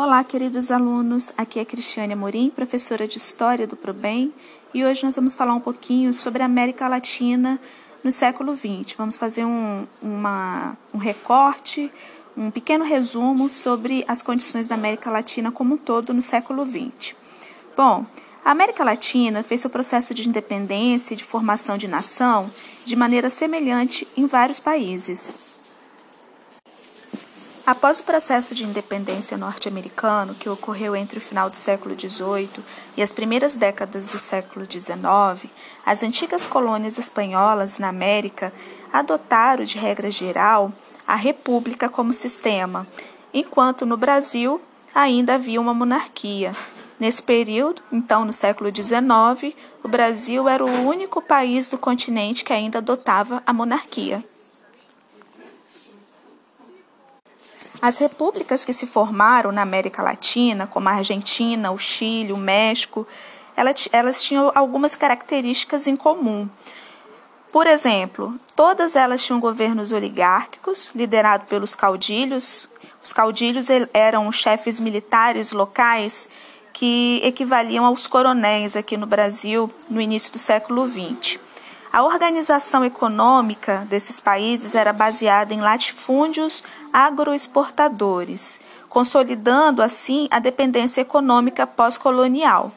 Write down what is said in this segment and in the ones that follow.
Olá, queridos alunos. Aqui é Cristiane Amorim, professora de História do ProBem, e hoje nós vamos falar um pouquinho sobre a América Latina no século XX. Vamos fazer um, uma, um recorte, um pequeno resumo sobre as condições da América Latina como um todo no século XX. Bom, a América Latina fez seu processo de independência e de formação de nação de maneira semelhante em vários países. Após o processo de independência norte-americano, que ocorreu entre o final do século XVIII e as primeiras décadas do século XIX, as antigas colônias espanholas na América adotaram, de regra geral, a república como sistema, enquanto no Brasil ainda havia uma monarquia. Nesse período, então no século XIX, o Brasil era o único país do continente que ainda adotava a monarquia. As repúblicas que se formaram na América Latina, como a Argentina, o Chile, o México, elas, tinham algumas características em comum. Por exemplo, todas elas tinham governos oligárquicos, liderados pelos caudilhos. Os caudilhos eram chefes militares locais que equivaliam aos coronéis aqui no Brasil no início do século XX. A organização econômica desses países era baseada em latifúndios agroexportadores, consolidando assim a dependência econômica pós-colonial.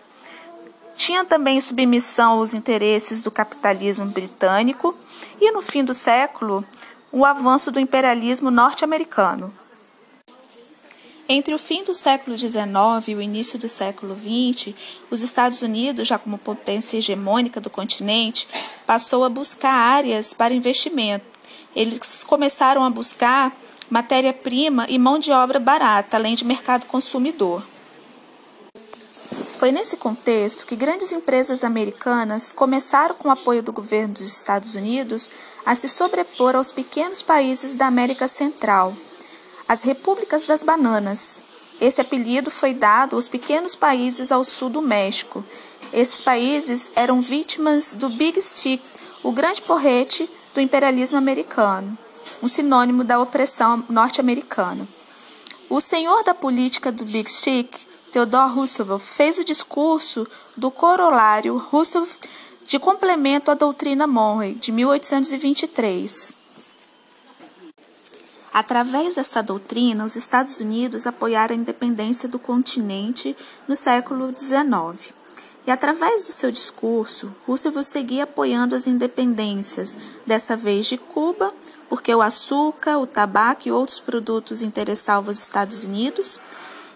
Tinha também submissão aos interesses do capitalismo britânico e, no fim do século, o avanço do imperialismo norte-americano. Entre o fim do século XIX e o início do século XX, os Estados Unidos, já como potência hegemônica do continente, passou a buscar áreas para investimento. Eles começaram a buscar matéria-prima e mão de obra barata, além de mercado consumidor. Foi nesse contexto que grandes empresas americanas começaram, com o apoio do governo dos Estados Unidos, a se sobrepor aos pequenos países da América Central as Repúblicas das Bananas. Esse apelido foi dado aos pequenos países ao sul do México. Esses países eram vítimas do Big Stick, o grande porrete do imperialismo americano, um sinônimo da opressão norte-americana. O senhor da política do Big Stick, Theodore Roosevelt, fez o discurso do corolário Roosevelt de complemento à doutrina Monroe, de 1823. Através dessa doutrina, os Estados Unidos apoiaram a independência do continente no século XIX. E através do seu discurso, Roosevelt seguia apoiando as independências, dessa vez de Cuba, porque o açúcar, o tabaco e outros produtos interessavam os Estados Unidos,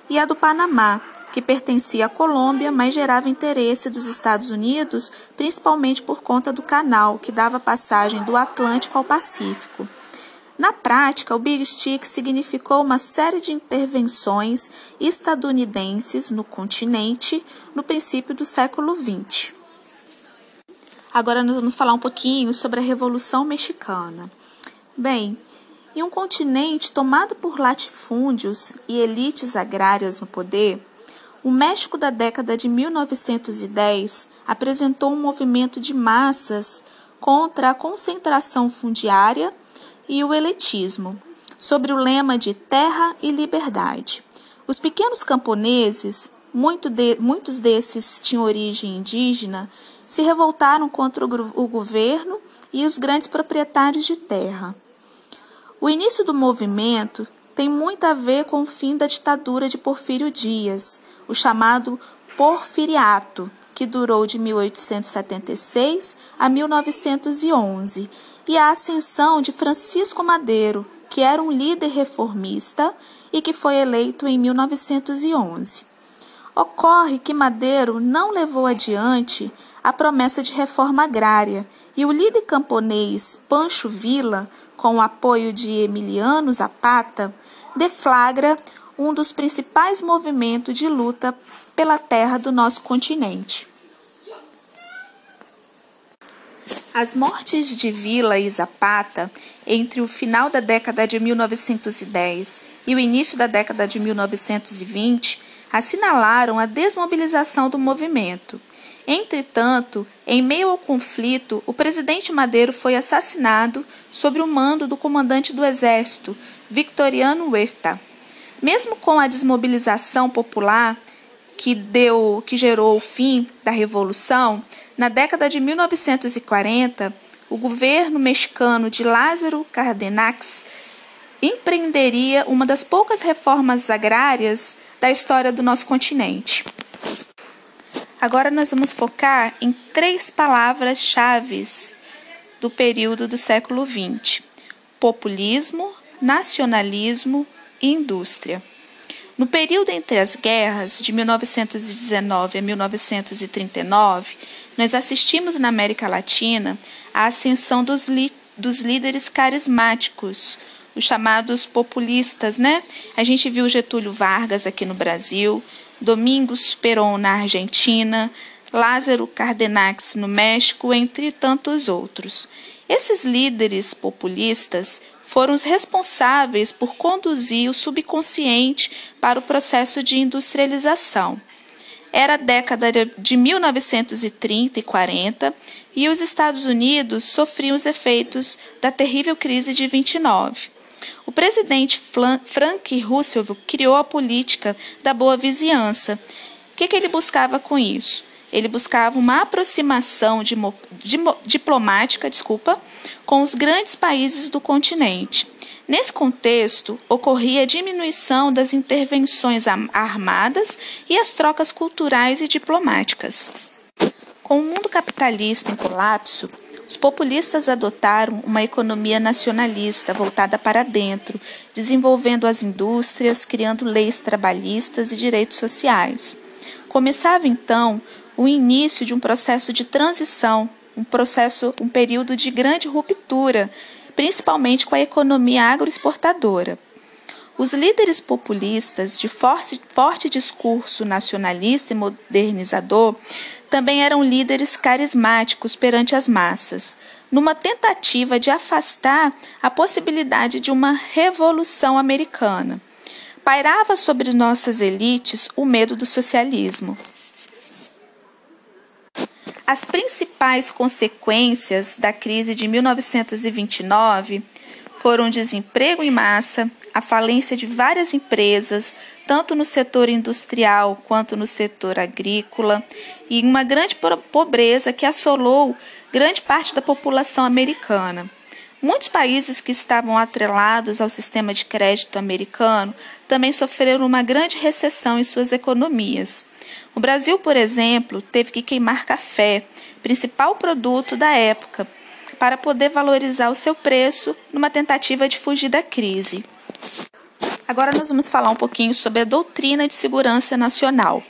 e a do Panamá, que pertencia à Colômbia, mas gerava interesse dos Estados Unidos, principalmente por conta do canal que dava passagem do Atlântico ao Pacífico. Na prática, o Big Stick significou uma série de intervenções estadunidenses no continente no princípio do século XX. Agora nós vamos falar um pouquinho sobre a Revolução Mexicana. Bem, em um continente tomado por latifúndios e elites agrárias no poder, o México da década de 1910 apresentou um movimento de massas contra a concentração fundiária e o elitismo, sobre o lema de terra e liberdade. Os pequenos camponeses, muito de, muitos desses tinham origem indígena, se revoltaram contra o, o governo e os grandes proprietários de terra. O início do movimento tem muito a ver com o fim da ditadura de Porfírio Dias, o chamado Porfiriato, que durou de 1876 a 1911 e a ascensão de Francisco Madeiro, que era um líder reformista e que foi eleito em 1911. Ocorre que Madeiro não levou adiante a promessa de reforma agrária e o líder camponês Pancho Villa, com o apoio de Emiliano Zapata, deflagra um dos principais movimentos de luta pela terra do nosso continente. As mortes de Vila e Zapata entre o final da década de 1910 e o início da década de 1920 assinalaram a desmobilização do movimento. Entretanto, em meio ao conflito, o presidente Madeiro foi assassinado sob o mando do comandante do exército, Victoriano Huerta. Mesmo com a desmobilização popular que deu, que gerou o fim da revolução, na década de 1940, o governo mexicano de Lázaro Cárdenas empreenderia uma das poucas reformas agrárias da história do nosso continente. Agora nós vamos focar em três palavras-chave do período do século XX: populismo, nacionalismo e indústria. No período entre as guerras, de 1919 a 1939, nós assistimos na América Latina à ascensão dos, dos líderes carismáticos, os chamados populistas, né? A gente viu Getúlio Vargas aqui no Brasil, Domingos Perón na Argentina, Lázaro Cardenax no México, entre tantos outros. Esses líderes populistas foram os responsáveis por conduzir o subconsciente para o processo de industrialização. Era a década de 1930 e 40 e os Estados Unidos sofriam os efeitos da terrível crise de 29. O presidente Frank Roosevelt criou a política da boa vizinhança. O que, que ele buscava com isso? Ele buscava uma aproximação de, de, diplomática desculpa, com os grandes países do continente. Nesse contexto, ocorria a diminuição das intervenções armadas e as trocas culturais e diplomáticas. Com o mundo capitalista em colapso, os populistas adotaram uma economia nacionalista voltada para dentro, desenvolvendo as indústrias, criando leis trabalhistas e direitos sociais. Começava então o início de um processo de transição, um processo, um período de grande ruptura, principalmente com a economia agroexportadora. Os líderes populistas de forte, forte discurso nacionalista e modernizador também eram líderes carismáticos perante as massas, numa tentativa de afastar a possibilidade de uma revolução americana. Pairava sobre nossas elites o medo do socialismo. As principais consequências da crise de 1929 foram desemprego em massa, a falência de várias empresas, tanto no setor industrial quanto no setor agrícola, e uma grande pobreza que assolou grande parte da população americana. Muitos países que estavam atrelados ao sistema de crédito americano também sofreram uma grande recessão em suas economias. O Brasil, por exemplo, teve que queimar café, principal produto da época, para poder valorizar o seu preço numa tentativa de fugir da crise. Agora nós vamos falar um pouquinho sobre a doutrina de segurança nacional.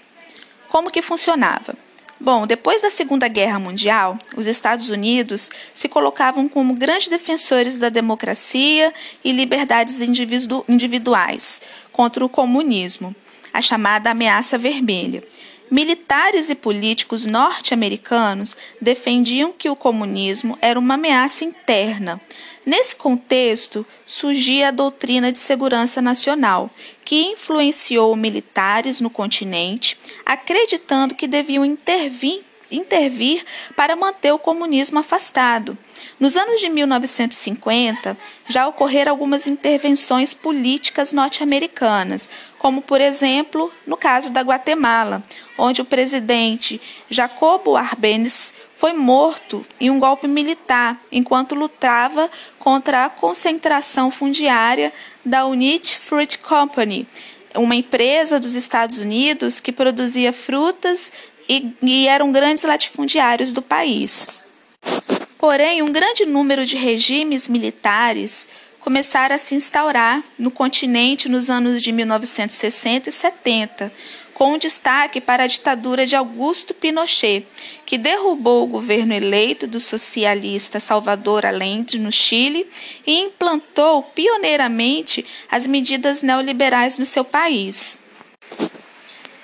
Como que funcionava? Bom, depois da Segunda Guerra Mundial, os Estados Unidos se colocavam como grandes defensores da democracia e liberdades individu individuais contra o comunismo, a chamada ameaça vermelha, Militares e políticos norte-americanos defendiam que o comunismo era uma ameaça interna. Nesse contexto, surgia a doutrina de segurança nacional, que influenciou militares no continente, acreditando que deviam intervir intervir para manter o comunismo afastado. Nos anos de 1950, já ocorreram algumas intervenções políticas norte-americanas, como, por exemplo, no caso da Guatemala, onde o presidente Jacobo Arbenz foi morto em um golpe militar enquanto lutava contra a concentração fundiária da Unit Fruit Company, uma empresa dos Estados Unidos que produzia frutas e, e eram grandes latifundiários do país. Porém, um grande número de regimes militares começaram a se instaurar no continente nos anos de 1960 e 70, com destaque para a ditadura de Augusto Pinochet, que derrubou o governo eleito do socialista Salvador Allende no Chile e implantou pioneiramente as medidas neoliberais no seu país.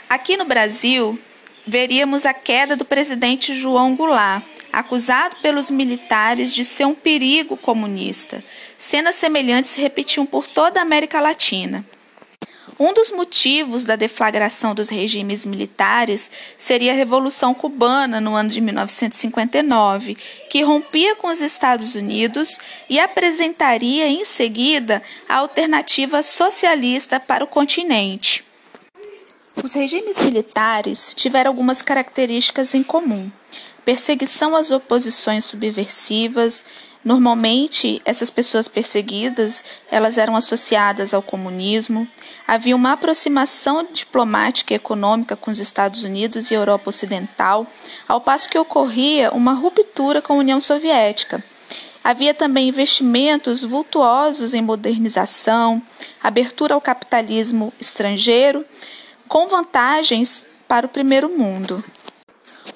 Aqui no Brasil, veríamos a queda do presidente João Goulart, acusado pelos militares de ser um perigo comunista. Cenas semelhantes se repetiam por toda a América Latina. Um dos motivos da deflagração dos regimes militares seria a Revolução Cubana no ano de 1959, que rompia com os Estados Unidos e apresentaria em seguida a alternativa socialista para o continente. Os regimes militares tiveram algumas características em comum: perseguição às oposições subversivas, Normalmente, essas pessoas perseguidas, elas eram associadas ao comunismo. Havia uma aproximação diplomática e econômica com os Estados Unidos e Europa Ocidental, ao passo que ocorria uma ruptura com a União Soviética. Havia também investimentos vultuosos em modernização, abertura ao capitalismo estrangeiro, com vantagens para o primeiro mundo.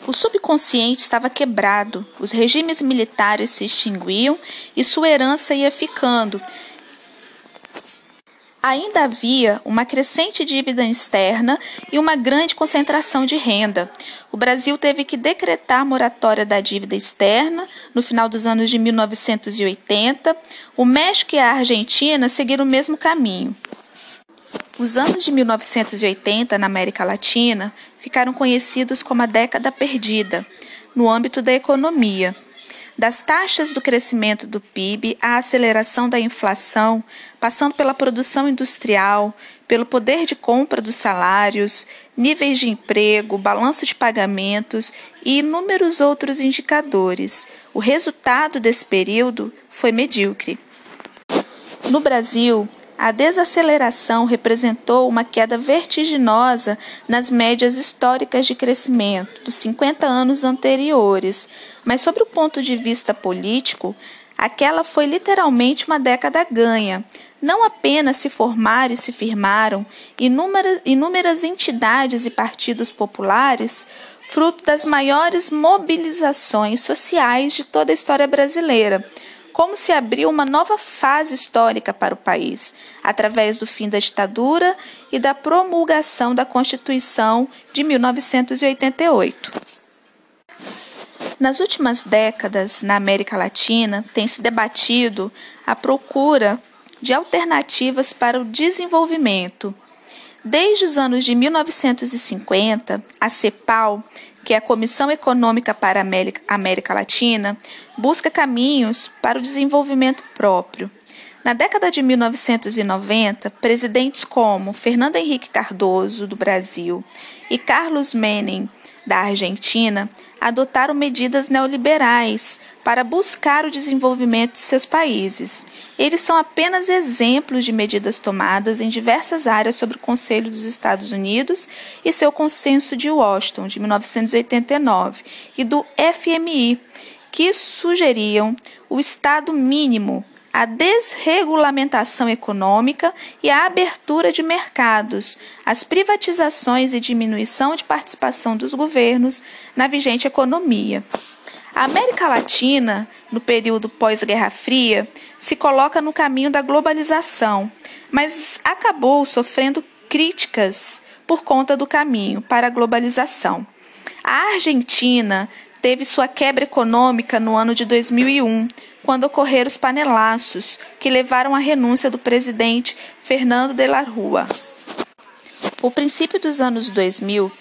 O subconsciente estava quebrado, os regimes militares se extinguiam e sua herança ia ficando. Ainda havia uma crescente dívida externa e uma grande concentração de renda. O Brasil teve que decretar moratória da dívida externa no final dos anos de 1980. O México e a Argentina seguiram o mesmo caminho. Os anos de 1980 na América Latina ficaram conhecidos como a década perdida, no âmbito da economia. Das taxas do crescimento do PIB à aceleração da inflação, passando pela produção industrial, pelo poder de compra dos salários, níveis de emprego, balanço de pagamentos e inúmeros outros indicadores. O resultado desse período foi medíocre. No Brasil, a desaceleração representou uma queda vertiginosa nas médias históricas de crescimento dos 50 anos anteriores, mas, sob o ponto de vista político, aquela foi literalmente uma década ganha. Não apenas se formaram e se firmaram inúmeras, inúmeras entidades e partidos populares, fruto das maiores mobilizações sociais de toda a história brasileira como se abriu uma nova fase histórica para o país, através do fim da ditadura e da promulgação da Constituição de 1988. Nas últimas décadas, na América Latina, tem se debatido a procura de alternativas para o desenvolvimento. Desde os anos de 1950, a CEPAL que é a Comissão Econômica para a América Latina, busca caminhos para o desenvolvimento próprio. Na década de 1990, presidentes como Fernando Henrique Cardoso, do Brasil, e Carlos Menem, da Argentina, adotaram medidas neoliberais para buscar o desenvolvimento de seus países. Eles são apenas exemplos de medidas tomadas em diversas áreas sobre o Conselho dos Estados Unidos e seu Consenso de Washington, de 1989, e do FMI, que sugeriam o Estado mínimo a desregulamentação econômica e a abertura de mercados, as privatizações e diminuição de participação dos governos na vigente economia. A América Latina, no período pós-Guerra Fria, se coloca no caminho da globalização, mas acabou sofrendo críticas por conta do caminho para a globalização. A Argentina teve sua quebra econômica no ano de 2001, quando ocorreram os panelaços que levaram à renúncia do presidente Fernando de la Rua. O princípio dos anos 2000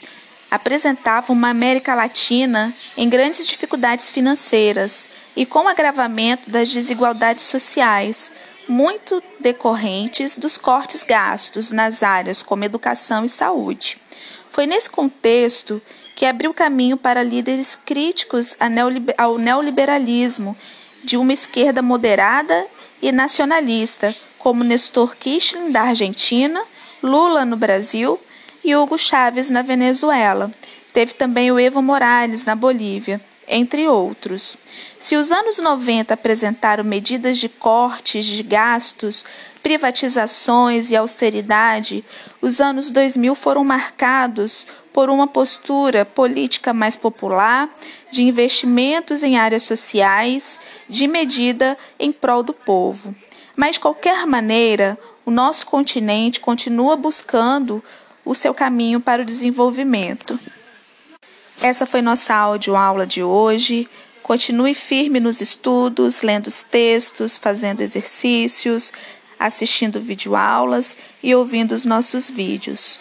apresentava uma América Latina em grandes dificuldades financeiras e com agravamento das desigualdades sociais, muito decorrentes dos cortes gastos nas áreas como educação e saúde. Foi nesse contexto que abriu caminho para líderes críticos ao neoliberalismo de uma esquerda moderada e nacionalista, como Nestor Kirchner da Argentina, Lula no Brasil e Hugo Chávez na Venezuela. Teve também o Evo Morales na Bolívia, entre outros. Se os anos 90 apresentaram medidas de cortes de gastos, privatizações e austeridade, os anos 2000 foram marcados por uma postura política mais popular, de investimentos em áreas sociais, de medida em prol do povo. Mas, de qualquer maneira, o nosso continente continua buscando o seu caminho para o desenvolvimento. Essa foi nossa aula de hoje. Continue firme nos estudos, lendo os textos, fazendo exercícios, assistindo videoaulas e ouvindo os nossos vídeos.